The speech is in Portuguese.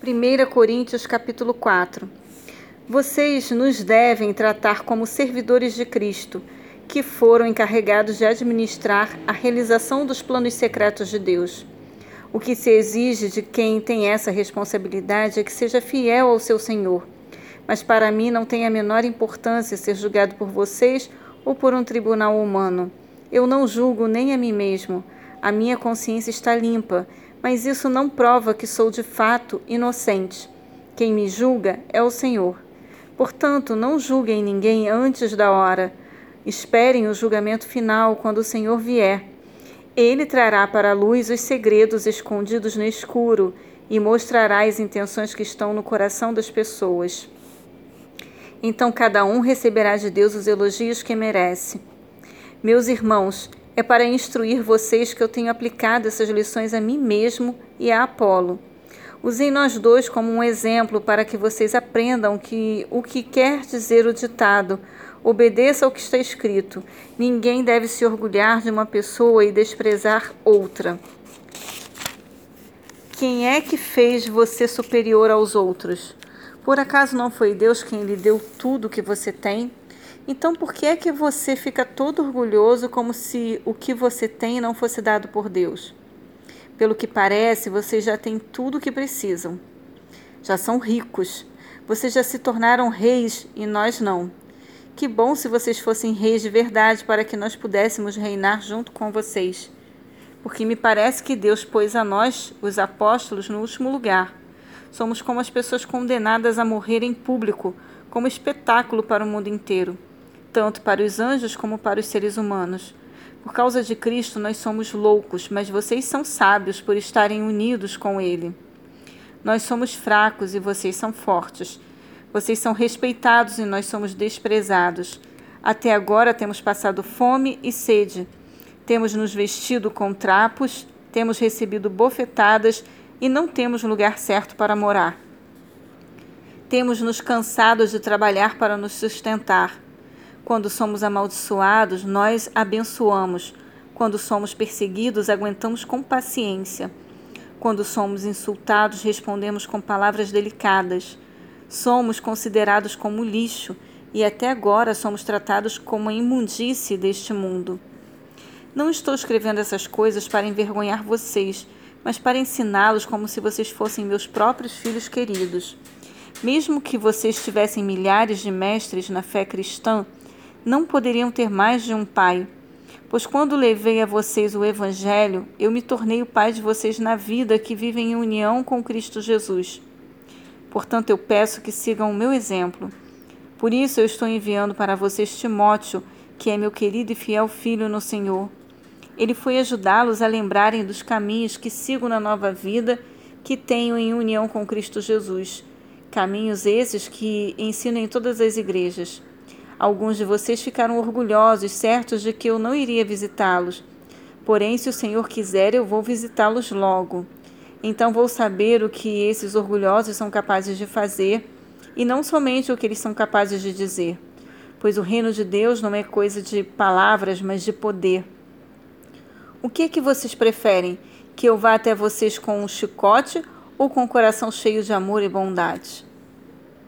1 Coríntios capítulo 4 Vocês nos devem tratar como servidores de Cristo, que foram encarregados de administrar a realização dos planos secretos de Deus. O que se exige de quem tem essa responsabilidade é que seja fiel ao seu Senhor. Mas para mim não tem a menor importância ser julgado por vocês ou por um tribunal humano. Eu não julgo nem a mim mesmo. A minha consciência está limpa mas isso não prova que sou de fato inocente. Quem me julga é o Senhor. Portanto, não julguem ninguém antes da hora. Esperem o julgamento final quando o Senhor vier. Ele trará para a luz os segredos escondidos no escuro e mostrará as intenções que estão no coração das pessoas. Então cada um receberá de Deus os elogios que merece. Meus irmãos, é para instruir vocês que eu tenho aplicado essas lições a mim mesmo e a Apolo. Usei nós dois como um exemplo para que vocês aprendam que o que quer dizer o ditado obedeça ao que está escrito. Ninguém deve se orgulhar de uma pessoa e desprezar outra. Quem é que fez você superior aos outros? Por acaso não foi Deus quem lhe deu tudo o que você tem? Então, por que é que você fica todo orgulhoso como se o que você tem não fosse dado por Deus? Pelo que parece, vocês já têm tudo o que precisam. Já são ricos. Vocês já se tornaram reis e nós não. Que bom se vocês fossem reis de verdade para que nós pudéssemos reinar junto com vocês. Porque me parece que Deus pôs a nós, os apóstolos, no último lugar. Somos como as pessoas condenadas a morrer em público, como espetáculo para o mundo inteiro tanto para os anjos como para os seres humanos. Por causa de Cristo, nós somos loucos, mas vocês são sábios por estarem unidos com Ele. Nós somos fracos e vocês são fortes. Vocês são respeitados e nós somos desprezados. Até agora temos passado fome e sede. Temos nos vestido com trapos, temos recebido bofetadas e não temos lugar certo para morar. Temos nos cansado de trabalhar para nos sustentar. Quando somos amaldiçoados, nós abençoamos. Quando somos perseguidos, aguentamos com paciência. Quando somos insultados, respondemos com palavras delicadas. Somos considerados como lixo e até agora somos tratados como a imundície deste mundo. Não estou escrevendo essas coisas para envergonhar vocês, mas para ensiná-los como se vocês fossem meus próprios filhos queridos. Mesmo que vocês tivessem milhares de mestres na fé cristã, não poderiam ter mais de um pai. Pois quando levei a vocês o Evangelho, eu me tornei o pai de vocês na vida que vivem em união com Cristo Jesus. Portanto, eu peço que sigam o meu exemplo. Por isso, eu estou enviando para vocês Timóteo, que é meu querido e fiel filho no Senhor. Ele foi ajudá-los a lembrarem dos caminhos que sigo na nova vida que tenho em união com Cristo Jesus. Caminhos esses que ensino em todas as igrejas. Alguns de vocês ficaram orgulhosos, certos de que eu não iria visitá-los. Porém, se o Senhor quiser, eu vou visitá-los logo. Então vou saber o que esses orgulhosos são capazes de fazer e não somente o que eles são capazes de dizer, pois o reino de Deus não é coisa de palavras, mas de poder. O que é que vocês preferem? Que eu vá até vocês com um chicote ou com o coração cheio de amor e bondade?